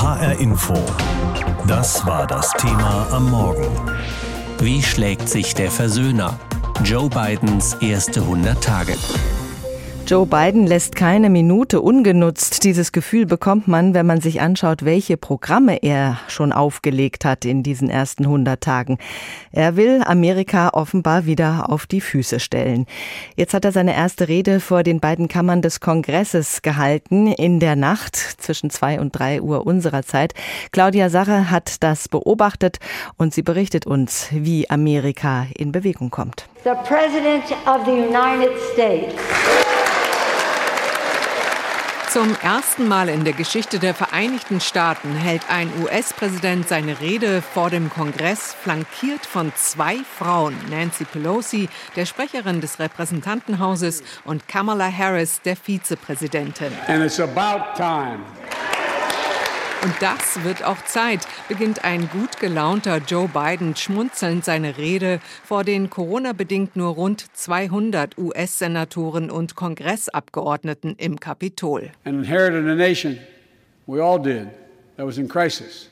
HR Info. Das war das Thema am Morgen. Wie schlägt sich der Versöhner? Joe Bidens erste 100 Tage. Joe Biden lässt keine Minute ungenutzt. Dieses Gefühl bekommt man, wenn man sich anschaut, welche Programme er schon aufgelegt hat in diesen ersten 100 Tagen. Er will Amerika offenbar wieder auf die Füße stellen. Jetzt hat er seine erste Rede vor den beiden Kammern des Kongresses gehalten in der Nacht zwischen zwei und drei Uhr unserer Zeit. Claudia Sache hat das beobachtet und sie berichtet uns, wie Amerika in Bewegung kommt. The President of the United States. Zum ersten Mal in der Geschichte der Vereinigten Staaten hält ein US-Präsident seine Rede vor dem Kongress, flankiert von zwei Frauen, Nancy Pelosi, der Sprecherin des Repräsentantenhauses, und Kamala Harris, der Vizepräsidentin. And it's about time. Und das wird auch Zeit, beginnt ein gut gelaunter Joe Biden schmunzelnd seine Rede vor den Corona-bedingt nur rund 200 US-Senatoren und Kongressabgeordneten im Kapitol. And inherited a nation, we all did, that was in crisis.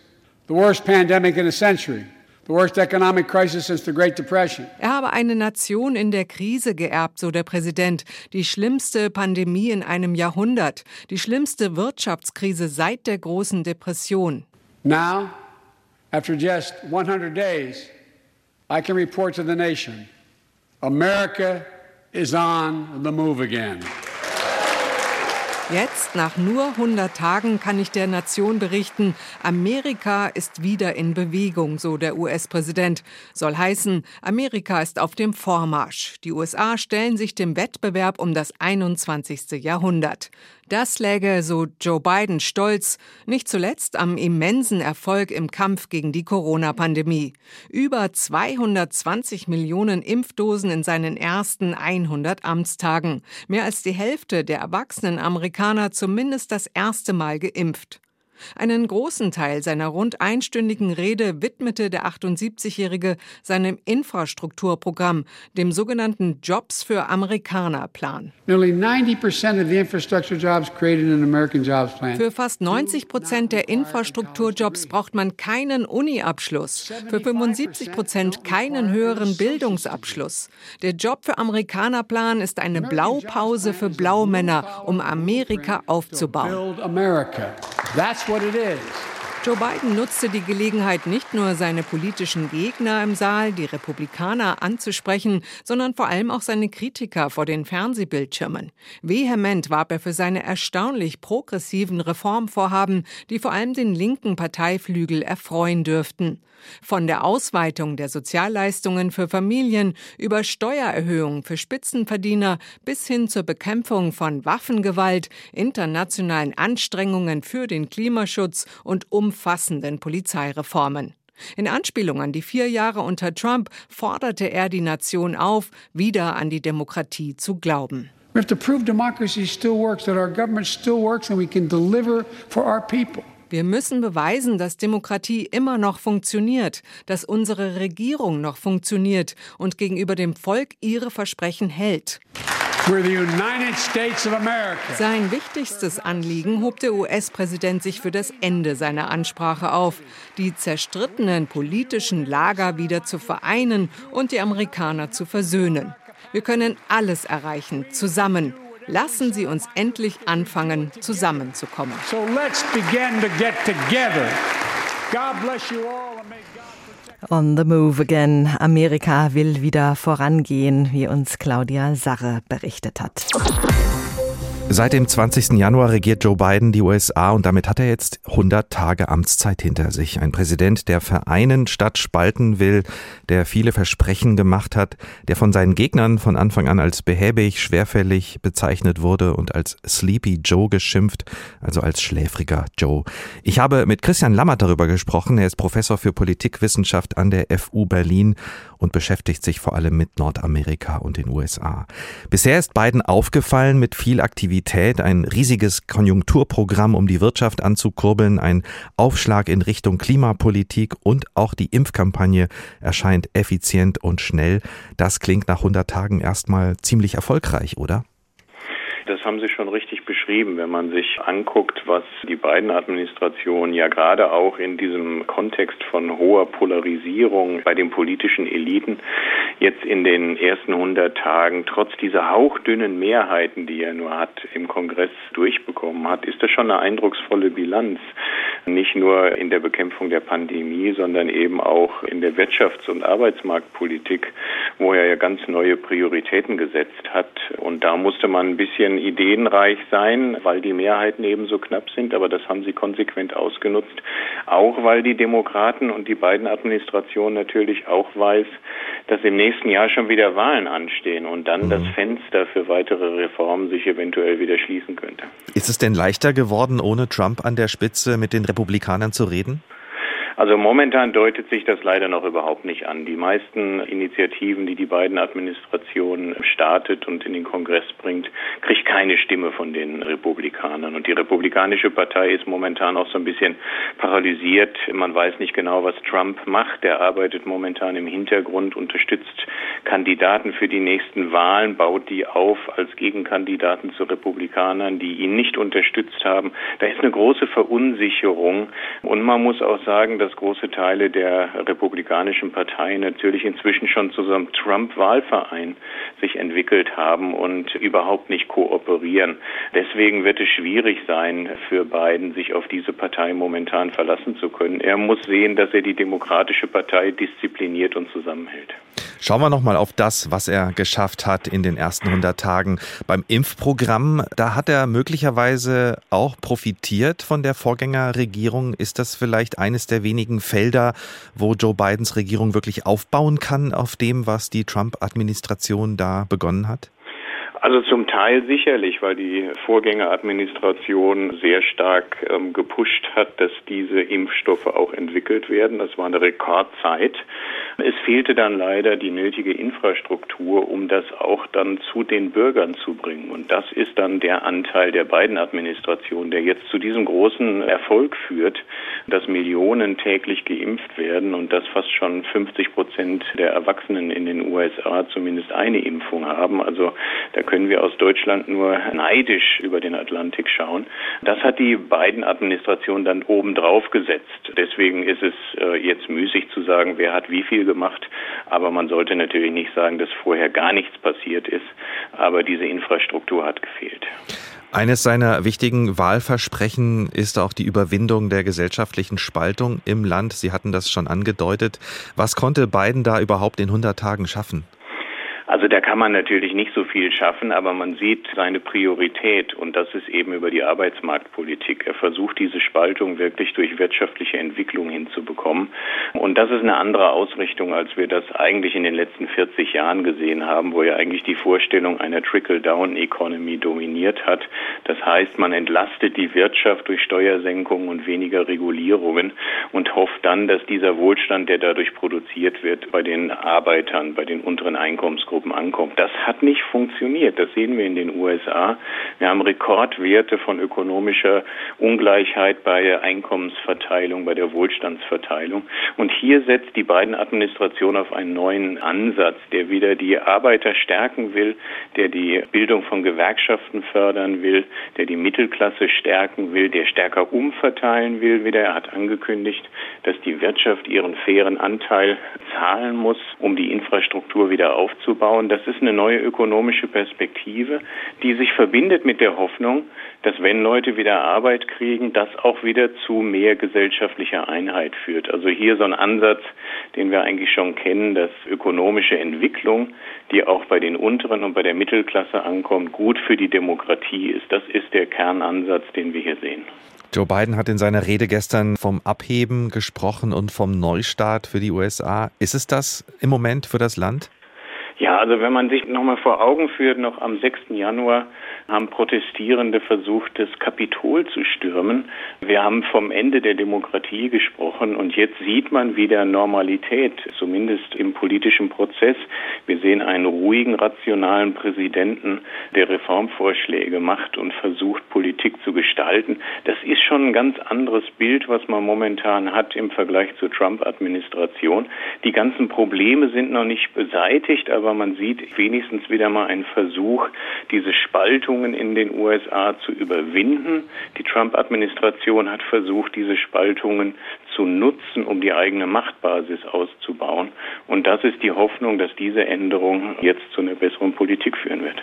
The worst pandemic in a century. The worst economic crisis since the Great Depression. Er habe eine Nation in der Krise geerbt, so der Präsident. Die schlimmste Pandemie in einem Jahrhundert. Die schlimmste Wirtschaftskrise seit der großen Depression. Now, after just 100 days, I can report to the nation America is on the move again. Jetzt, nach nur 100 Tagen, kann ich der Nation berichten, Amerika ist wieder in Bewegung, so der US-Präsident. Soll heißen, Amerika ist auf dem Vormarsch. Die USA stellen sich dem Wettbewerb um das 21. Jahrhundert. Das läge, so Joe Biden, stolz, nicht zuletzt am immensen Erfolg im Kampf gegen die Corona-Pandemie. Über 220 Millionen Impfdosen in seinen ersten 100 Amtstagen. Mehr als die Hälfte der erwachsenen Amerikaner zumindest das erste Mal geimpft. Einen großen Teil seiner rund einstündigen Rede widmete der 78-Jährige seinem Infrastrukturprogramm, dem sogenannten Jobs für Amerikaner Plan. Für fast 90 Prozent der Infrastrukturjobs braucht man keinen Uni-Abschluss, für 75 Prozent keinen höheren Bildungsabschluss. Der Job für Amerikaner Plan ist eine Blaupause für Blaumänner, um Amerika aufzubauen. That's what it is. Joe Biden nutzte die Gelegenheit, nicht nur seine politischen Gegner im Saal, die Republikaner, anzusprechen, sondern vor allem auch seine Kritiker vor den Fernsehbildschirmen. Vehement warb er für seine erstaunlich progressiven Reformvorhaben, die vor allem den linken Parteiflügel erfreuen dürften. Von der Ausweitung der Sozialleistungen für Familien über Steuererhöhungen für Spitzenverdiener bis hin zur Bekämpfung von Waffengewalt, internationalen Anstrengungen für den Klimaschutz und umfassenden Polizeireformen. In Anspielung an die vier Jahre unter Trump forderte er die Nation auf, wieder an die Demokratie zu glauben. We have to prove democracy still works, that our government still works and we can deliver for our people. Wir müssen beweisen, dass Demokratie immer noch funktioniert, dass unsere Regierung noch funktioniert und gegenüber dem Volk ihre Versprechen hält. Sein wichtigstes Anliegen hob der US-Präsident sich für das Ende seiner Ansprache auf, die zerstrittenen politischen Lager wieder zu vereinen und die Amerikaner zu versöhnen. Wir können alles erreichen, zusammen. Lassen Sie uns endlich anfangen, zusammenzukommen. So let's begin to get together. God bless you all. On the Move Again. Amerika will wieder vorangehen, wie uns Claudia Sarre berichtet hat. Seit dem 20. Januar regiert Joe Biden die USA und damit hat er jetzt 100 Tage Amtszeit hinter sich. Ein Präsident, der vereinen statt spalten will, der viele Versprechen gemacht hat, der von seinen Gegnern von Anfang an als behäbig, schwerfällig bezeichnet wurde und als Sleepy Joe geschimpft, also als schläfriger Joe. Ich habe mit Christian Lammert darüber gesprochen. Er ist Professor für Politikwissenschaft an der FU Berlin und beschäftigt sich vor allem mit Nordamerika und den USA. Bisher ist Biden aufgefallen mit viel Aktivität, ein riesiges Konjunkturprogramm, um die Wirtschaft anzukurbeln, ein Aufschlag in Richtung Klimapolitik und auch die Impfkampagne erscheint effizient und schnell. Das klingt nach 100 Tagen erstmal ziemlich erfolgreich, oder? Das haben Sie schon richtig beschrieben. Wenn man sich anguckt, was die beiden Administrationen ja gerade auch in diesem Kontext von hoher Polarisierung bei den politischen Eliten jetzt in den ersten 100 Tagen trotz dieser hauchdünnen Mehrheiten, die er nur hat, im Kongress durchbekommen hat, ist das schon eine eindrucksvolle Bilanz. Nicht nur in der Bekämpfung der Pandemie, sondern eben auch in der Wirtschafts- und Arbeitsmarktpolitik, wo er ja ganz neue Prioritäten gesetzt hat. Und da musste man ein bisschen ideenreich sein, weil die Mehrheiten eben so knapp sind. Aber das haben sie konsequent ausgenutzt. Auch weil die Demokraten und die beiden Administrationen natürlich auch weiß, dass im nächsten Jahr schon wieder Wahlen anstehen und dann mhm. das Fenster für weitere Reformen sich eventuell wieder schließen könnte. Ist es denn leichter geworden, ohne Trump an der Spitze mit den Republikanern zu reden? Also momentan deutet sich das leider noch überhaupt nicht an. Die meisten Initiativen, die die beiden Administrationen startet und in den Kongress bringt, kriegt keine Stimme von den Republikanern. Und die Republikanische Partei ist momentan auch so ein bisschen paralysiert. Man weiß nicht genau, was Trump macht. Er arbeitet momentan im Hintergrund, unterstützt Kandidaten für die nächsten Wahlen, baut die auf als Gegenkandidaten zu Republikanern, die ihn nicht unterstützt haben. Da ist eine große Verunsicherung. Und man muss auch sagen, dass dass große Teile der Republikanischen Partei natürlich inzwischen schon zu so einem Trump-Wahlverein sich entwickelt haben und überhaupt nicht kooperieren. Deswegen wird es schwierig sein für Biden, sich auf diese Partei momentan verlassen zu können. Er muss sehen, dass er die Demokratische Partei diszipliniert und zusammenhält. Schauen wir nochmal auf das, was er geschafft hat in den ersten 100 Tagen beim Impfprogramm. Da hat er möglicherweise auch profitiert von der Vorgängerregierung. Ist das vielleicht eines der wenigen Felder, wo Joe Bidens Regierung wirklich aufbauen kann auf dem, was die Trump-Administration da begonnen hat? Also zum Teil sicherlich, weil die Vorgängeradministration sehr stark ähm, gepusht hat, dass diese Impfstoffe auch entwickelt werden. Das war eine Rekordzeit. Es fehlte dann leider die nötige Infrastruktur, um das auch dann zu den Bürgern zu bringen. Und das ist dann der Anteil der beiden Administrationen, der jetzt zu diesem großen Erfolg führt, dass Millionen täglich geimpft werden und dass fast schon 50 Prozent der Erwachsenen in den USA zumindest eine Impfung haben. Also da können wir aus Deutschland nur neidisch über den Atlantik schauen. Das hat die beiden Administrationen dann obendrauf gesetzt. Deswegen ist es äh, jetzt müßig zu sagen, wer hat wie viel gemacht. Aber man sollte natürlich nicht sagen, dass vorher gar nichts passiert ist. Aber diese Infrastruktur hat gefehlt. Eines seiner wichtigen Wahlversprechen ist auch die Überwindung der gesellschaftlichen Spaltung im Land. Sie hatten das schon angedeutet. Was konnte Biden da überhaupt in 100 Tagen schaffen? Also da kann man natürlich nicht so viel schaffen, aber man sieht seine Priorität und das ist eben über die Arbeitsmarktpolitik. Er versucht diese Spaltung wirklich durch wirtschaftliche Entwicklung hinzubekommen. Und das ist eine andere Ausrichtung, als wir das eigentlich in den letzten 40 Jahren gesehen haben, wo ja eigentlich die Vorstellung einer Trickle-Down-Economy dominiert hat. Das heißt, man entlastet die Wirtschaft durch Steuersenkungen und weniger Regulierungen und hofft dann, dass dieser Wohlstand, der dadurch produziert wird, bei den Arbeitern, bei den unteren Einkommensgruppen Berufsgruppen ankommt. Das hat nicht funktioniert. Das sehen wir in den USA. Wir haben Rekordwerte von ökonomischer Ungleichheit bei der Einkommensverteilung, bei der Wohlstandsverteilung. Und hier setzt die beiden Administration auf einen neuen Ansatz, der wieder die Arbeiter stärken will, der die Bildung von Gewerkschaften fördern will, der die Mittelklasse stärken will, der stärker umverteilen will. Wieder er hat angekündigt, dass die Wirtschaft ihren fairen Anteil zahlen muss, um die Infrastruktur wieder aufzubauen aufbauen. Das ist eine neue ökonomische Perspektive, die sich verbindet mit der Hoffnung, dass wenn Leute wieder Arbeit kriegen, das auch wieder zu mehr gesellschaftlicher Einheit führt. Also hier so ein Ansatz, den wir eigentlich schon kennen, dass ökonomische Entwicklung, die auch bei den unteren und bei der Mittelklasse ankommt, gut für die Demokratie ist. Das ist der Kernansatz, den wir hier sehen. Joe Biden hat in seiner Rede gestern vom Abheben gesprochen und vom Neustart für die USA. Ist es das im Moment für das Land? Ja, also wenn man sich nochmal vor Augen führt, noch am 6. Januar haben Protestierende versucht, das Kapitol zu stürmen. Wir haben vom Ende der Demokratie gesprochen und jetzt sieht man wieder Normalität, zumindest im politischen Prozess. Wir sehen einen ruhigen, rationalen Präsidenten, der Reformvorschläge macht und versucht, Politik zu gestalten. Das ist schon ein ganz anderes Bild, was man momentan hat im Vergleich zur Trump-Administration. Die ganzen Probleme sind noch nicht beseitigt, aber man sieht wenigstens wieder mal einen Versuch, diese Spaltung Spaltungen in den USA zu überwinden. Die Trump-Administration hat versucht, diese Spaltungen zu nutzen, um die eigene Machtbasis auszubauen. Und das ist die Hoffnung, dass diese Änderung jetzt zu einer besseren Politik führen wird.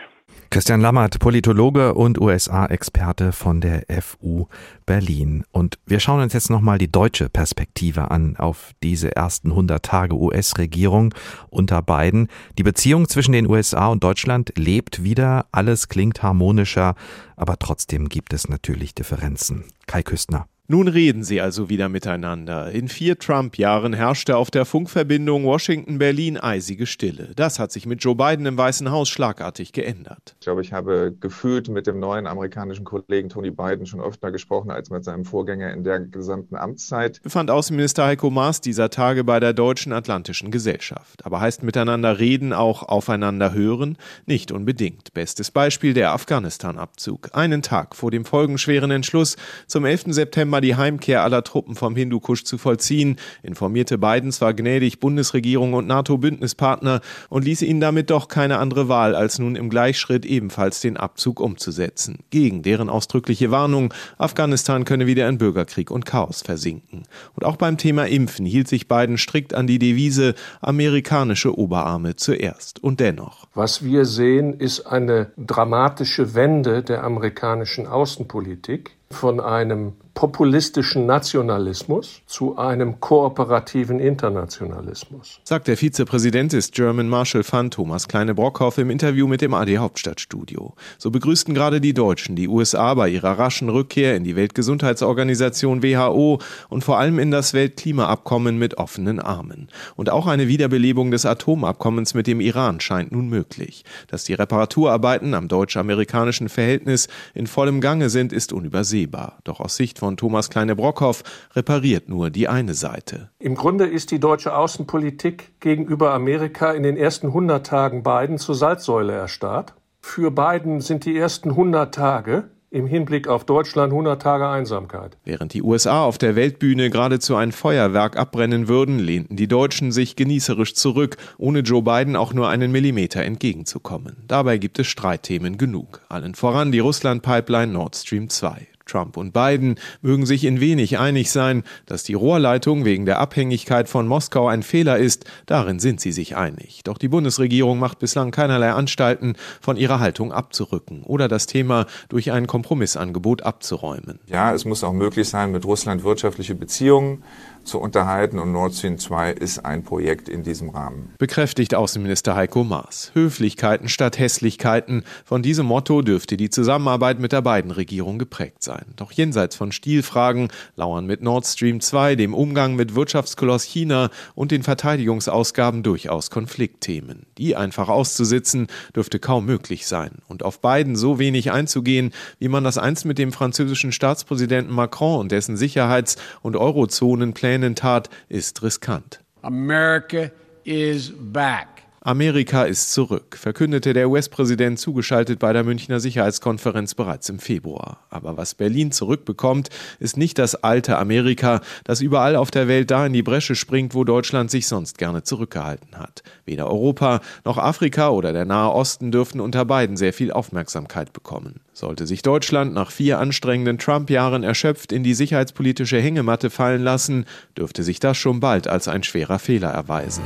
Christian Lammert, Politologe und USA-Experte von der FU Berlin. Und wir schauen uns jetzt nochmal die deutsche Perspektive an auf diese ersten 100 Tage US-Regierung unter Biden. Die Beziehung zwischen den USA und Deutschland lebt wieder, alles klingt harmonischer, aber trotzdem gibt es natürlich Differenzen. Kai Küstner. Nun reden sie also wieder miteinander. In vier Trump-Jahren herrschte auf der Funkverbindung Washington-Berlin eisige Stille. Das hat sich mit Joe Biden im Weißen Haus schlagartig geändert. Ich glaube, ich habe gefühlt mit dem neuen amerikanischen Kollegen Tony Biden schon öfter gesprochen als mit seinem Vorgänger in der gesamten Amtszeit. Befand Außenminister Heiko Maas dieser Tage bei der Deutschen Atlantischen Gesellschaft. Aber heißt miteinander reden auch aufeinander hören? Nicht unbedingt. Bestes Beispiel der Afghanistan-Abzug. Einen Tag vor dem folgenschweren Entschluss zum 11. September September die Heimkehr aller Truppen vom Hindukusch zu vollziehen, informierte Biden zwar gnädig Bundesregierung und NATO-Bündnispartner und ließ ihnen damit doch keine andere Wahl, als nun im Gleichschritt ebenfalls den Abzug umzusetzen. Gegen deren ausdrückliche Warnung, Afghanistan könne wieder in Bürgerkrieg und Chaos versinken. Und auch beim Thema Impfen hielt sich Biden strikt an die Devise amerikanische Oberarme zuerst. Und dennoch. Was wir sehen, ist eine dramatische Wende der amerikanischen Außenpolitik von einem populistischen Nationalismus zu einem kooperativen Internationalismus. Sagt der Vizepräsident des German Marshall Fund Thomas Kleine-Brockhoff im Interview mit dem AD Hauptstadtstudio. So begrüßten gerade die Deutschen die USA bei ihrer raschen Rückkehr in die Weltgesundheitsorganisation WHO und vor allem in das Weltklimaabkommen mit offenen Armen. Und auch eine Wiederbelebung des Atomabkommens mit dem Iran scheint nun möglich. Dass die Reparaturarbeiten am deutsch-amerikanischen Verhältnis in vollem Gange sind, ist unübersehbar. Doch aus Sicht von von Thomas Kleine-Brockhoff repariert nur die eine Seite. Im Grunde ist die deutsche Außenpolitik gegenüber Amerika in den ersten 100 Tagen Biden zur Salzsäule erstarrt. Für Biden sind die ersten 100 Tage im Hinblick auf Deutschland 100 Tage Einsamkeit. Während die USA auf der Weltbühne geradezu ein Feuerwerk abbrennen würden, lehnten die Deutschen sich genießerisch zurück, ohne Joe Biden auch nur einen Millimeter entgegenzukommen. Dabei gibt es Streitthemen genug. Allen voran die Russland-Pipeline Nord Stream 2. Trump und Biden mögen sich in wenig einig sein, dass die Rohrleitung wegen der Abhängigkeit von Moskau ein Fehler ist, darin sind sie sich einig. Doch die Bundesregierung macht bislang keinerlei Anstalten, von ihrer Haltung abzurücken oder das Thema durch ein Kompromissangebot abzuräumen. Ja, es muss auch möglich sein, mit Russland wirtschaftliche Beziehungen zu unterhalten und Nord Stream 2 ist ein Projekt in diesem Rahmen. Bekräftigt Außenminister Heiko Maas. Höflichkeiten statt Hässlichkeiten. Von diesem Motto dürfte die Zusammenarbeit mit der beiden Regierung geprägt sein. Doch jenseits von Stilfragen lauern mit Nord Stream 2, dem Umgang mit Wirtschaftskoloss China und den Verteidigungsausgaben durchaus Konfliktthemen. Die einfach auszusitzen, dürfte kaum möglich sein. Und auf beiden so wenig einzugehen, wie man das einst mit dem französischen Staatspräsidenten Macron und dessen Sicherheits- und Eurozonenplänen Plänen tat, ist riskant. America is back. Amerika ist zurück, verkündete der US-Präsident zugeschaltet bei der Münchner Sicherheitskonferenz bereits im Februar. Aber was Berlin zurückbekommt, ist nicht das alte Amerika, das überall auf der Welt da in die Bresche springt, wo Deutschland sich sonst gerne zurückgehalten hat. Weder Europa noch Afrika oder der Nahe Osten dürften unter beiden sehr viel Aufmerksamkeit bekommen. Sollte sich Deutschland nach vier anstrengenden Trump-Jahren erschöpft in die sicherheitspolitische Hängematte fallen lassen, dürfte sich das schon bald als ein schwerer Fehler erweisen.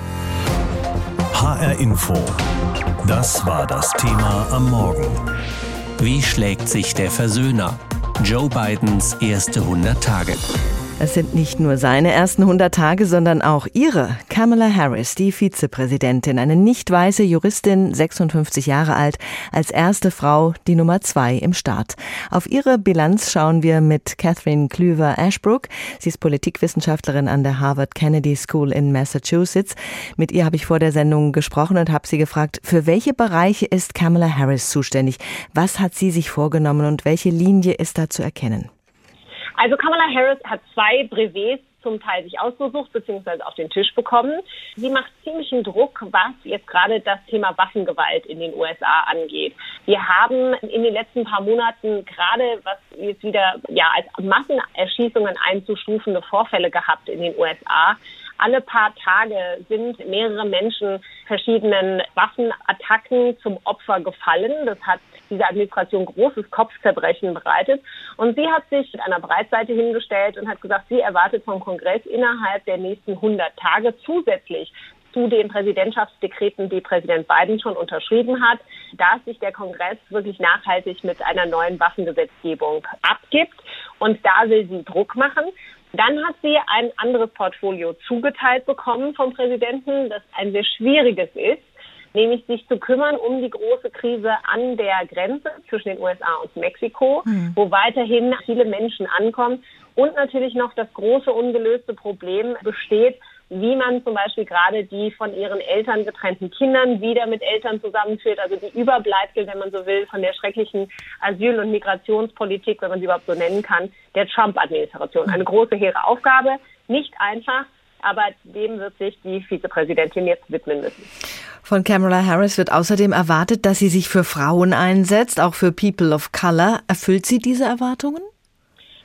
HR Info. Das war das Thema am Morgen. Wie schlägt sich der Versöhner? Joe Bidens erste 100 Tage. Es sind nicht nur seine ersten 100 Tage, sondern auch ihre. Kamala Harris, die Vizepräsidentin, eine nicht weiße Juristin, 56 Jahre alt, als erste Frau die Nummer zwei im Staat. Auf ihre Bilanz schauen wir mit Catherine Klüver Ashbrook. Sie ist Politikwissenschaftlerin an der Harvard Kennedy School in Massachusetts. Mit ihr habe ich vor der Sendung gesprochen und habe sie gefragt, für welche Bereiche ist Kamala Harris zuständig? Was hat sie sich vorgenommen und welche Linie ist da zu erkennen? Also Kamala Harris hat zwei Brevets zum Teil sich ausgesucht bzw. auf den Tisch bekommen. Sie macht ziemlichen Druck, was jetzt gerade das Thema Waffengewalt in den USA angeht. Wir haben in den letzten paar Monaten gerade, was jetzt wieder ja als Massenerschießungen einzustufende Vorfälle gehabt in den USA. Alle paar Tage sind mehrere Menschen verschiedenen Waffenattacken zum Opfer gefallen. Das hat diese Administration großes Kopfzerbrechen bereitet. Und sie hat sich mit einer Breitseite hingestellt und hat gesagt, sie erwartet vom Kongress innerhalb der nächsten 100 Tage zusätzlich zu den Präsidentschaftsdekreten, die Präsident Biden schon unterschrieben hat, dass sich der Kongress wirklich nachhaltig mit einer neuen Waffengesetzgebung abgibt. Und da will sie Druck machen. Dann hat sie ein anderes Portfolio zugeteilt bekommen vom Präsidenten, das ein sehr schwieriges ist, nämlich sich zu kümmern um die große Krise an der Grenze zwischen den USA und Mexiko, mhm. wo weiterhin viele Menschen ankommen und natürlich noch das große ungelöste Problem besteht, wie man zum Beispiel gerade die von ihren Eltern getrennten Kindern wieder mit Eltern zusammenführt, also die Überbleibsel, wenn man so will, von der schrecklichen Asyl- und Migrationspolitik, wenn man sie überhaupt so nennen kann, der Trump-Administration. Eine große, hehre Aufgabe, nicht einfach, aber dem wird sich die Vizepräsidentin jetzt widmen müssen. Von Kamala Harris wird außerdem erwartet, dass sie sich für Frauen einsetzt, auch für People of Color. Erfüllt sie diese Erwartungen?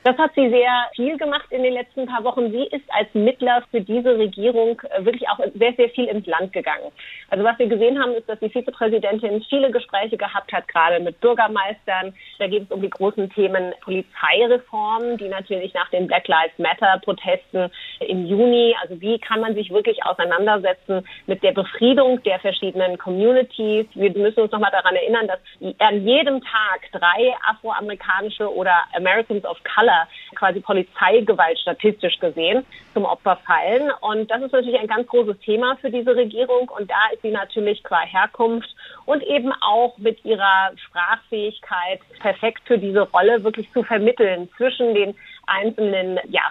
Das hat sie sehr viel gemacht in den letzten paar Wochen. Sie ist als Mittler für diese Regierung äh, wirklich auch sehr, sehr viel ins Land gegangen. Also was wir gesehen haben, ist, dass die Vizepräsidentin viele Gespräche gehabt hat, gerade mit Bürgermeistern. Da geht es um die großen Themen Polizeireform, die natürlich nach den Black Lives Matter Protesten im Juni, also wie kann man sich wirklich auseinandersetzen mit der Befriedung der verschiedenen Communities. Wir müssen uns nochmal daran erinnern, dass an jedem Tag drei afroamerikanische oder Americans of Color Opfer quasi Polizeigewalt statistisch gesehen zum Opfer fallen. Und das ist natürlich ein ganz großes Thema für diese Regierung. Und da ist sie natürlich qua Herkunft und eben auch mit ihrer Sprachfähigkeit perfekt für diese Rolle wirklich zu vermitteln zwischen den einzelnen ja,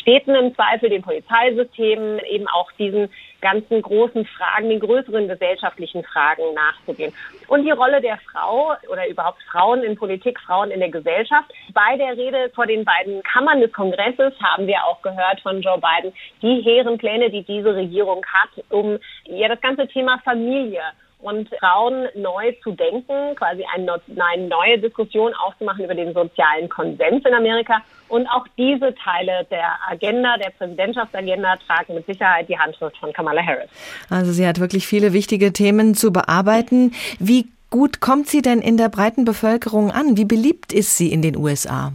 Städten im Zweifel, den Polizeisystemen, eben auch diesen ganzen großen Fragen, den größeren gesellschaftlichen Fragen nachzugehen. Und die Rolle der Frau oder überhaupt Frauen in Politik, Frauen in der Gesellschaft. Bei der Rede vor den beiden Kammern des Kongresses haben wir auch gehört von Joe Biden die hehren Pläne, die diese Regierung hat, um ja das ganze Thema Familie und Frauen neu zu denken, quasi eine, eine neue Diskussion aufzumachen über den sozialen Konsens in Amerika. Und auch diese Teile der Agenda, der Präsidentschaftsagenda, tragen mit Sicherheit die Handschrift von Kamala Harris. Also sie hat wirklich viele wichtige Themen zu bearbeiten. Wie gut kommt sie denn in der breiten Bevölkerung an? Wie beliebt ist sie in den USA?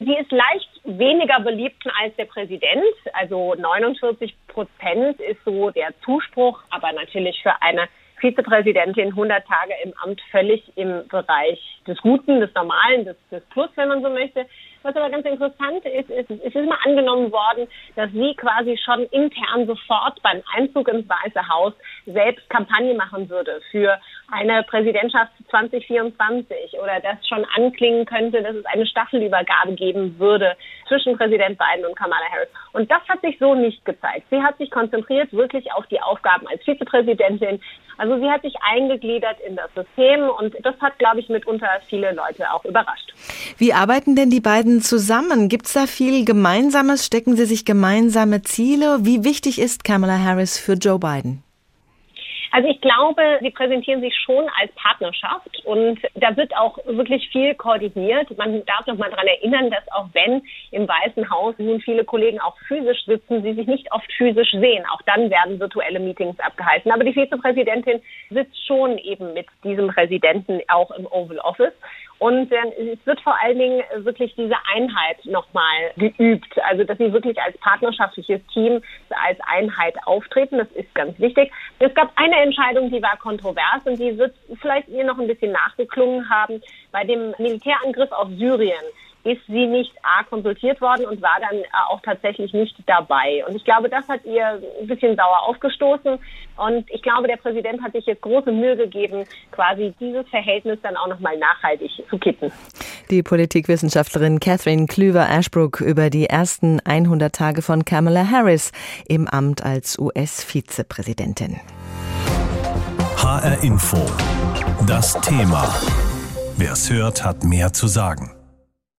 Sie ist leicht weniger beliebt als der Präsident. Also 49 Prozent ist so der Zuspruch, aber natürlich für eine Vizepräsidentin 100 Tage im Amt völlig im Bereich des Guten, des Normalen, des, des Plus, wenn man so möchte. Was aber ganz interessant ist, ist, es ist immer angenommen worden, dass sie quasi schon intern sofort beim Einzug ins Weiße Haus selbst Kampagne machen würde für eine Präsidentschaft 2024 oder das schon anklingen könnte, dass es eine Staffelübergabe geben würde zwischen Präsident Biden und Kamala Harris. Und das hat sich so nicht gezeigt. Sie hat sich konzentriert wirklich auf die Aufgaben als Vizepräsidentin. Also sie hat sich eingegliedert in das System und das hat, glaube ich, mitunter viele Leute auch überrascht. Wie arbeiten denn die beiden zusammen? Gibt es da viel Gemeinsames? Stecken sie sich gemeinsame Ziele? Wie wichtig ist Kamala Harris für Joe Biden? Also ich glaube, sie präsentieren sich schon als Partnerschaft und da wird auch wirklich viel koordiniert. Man darf noch mal daran erinnern, dass auch wenn im Weißen Haus nun viele Kollegen auch physisch sitzen, sie sich nicht oft physisch sehen. Auch dann werden virtuelle Meetings abgehalten. Aber die Vizepräsidentin sitzt schon eben mit diesem Präsidenten auch im Oval Office. Und äh, es wird vor allen Dingen wirklich diese Einheit nochmal geübt. Also, dass sie wirklich als partnerschaftliches Team, als Einheit auftreten. Das ist ganz wichtig. Es gab eine Entscheidung, die war kontrovers und die wird vielleicht ihr noch ein bisschen nachgeklungen haben. Bei dem Militärangriff auf Syrien ist sie nicht A konsultiert worden und war dann auch tatsächlich nicht dabei. Und ich glaube, das hat ihr ein bisschen sauer aufgestoßen. Und ich glaube, der Präsident hat sich jetzt große Mühe gegeben, quasi dieses Verhältnis dann auch nochmal nachhaltig zu kitten. Die Politikwissenschaftlerin Catherine Klüver-Ashbrook über die ersten 100 Tage von Kamala Harris im Amt als US-Vizepräsidentin. HR Info. Das Thema. Wer es hört, hat mehr zu sagen.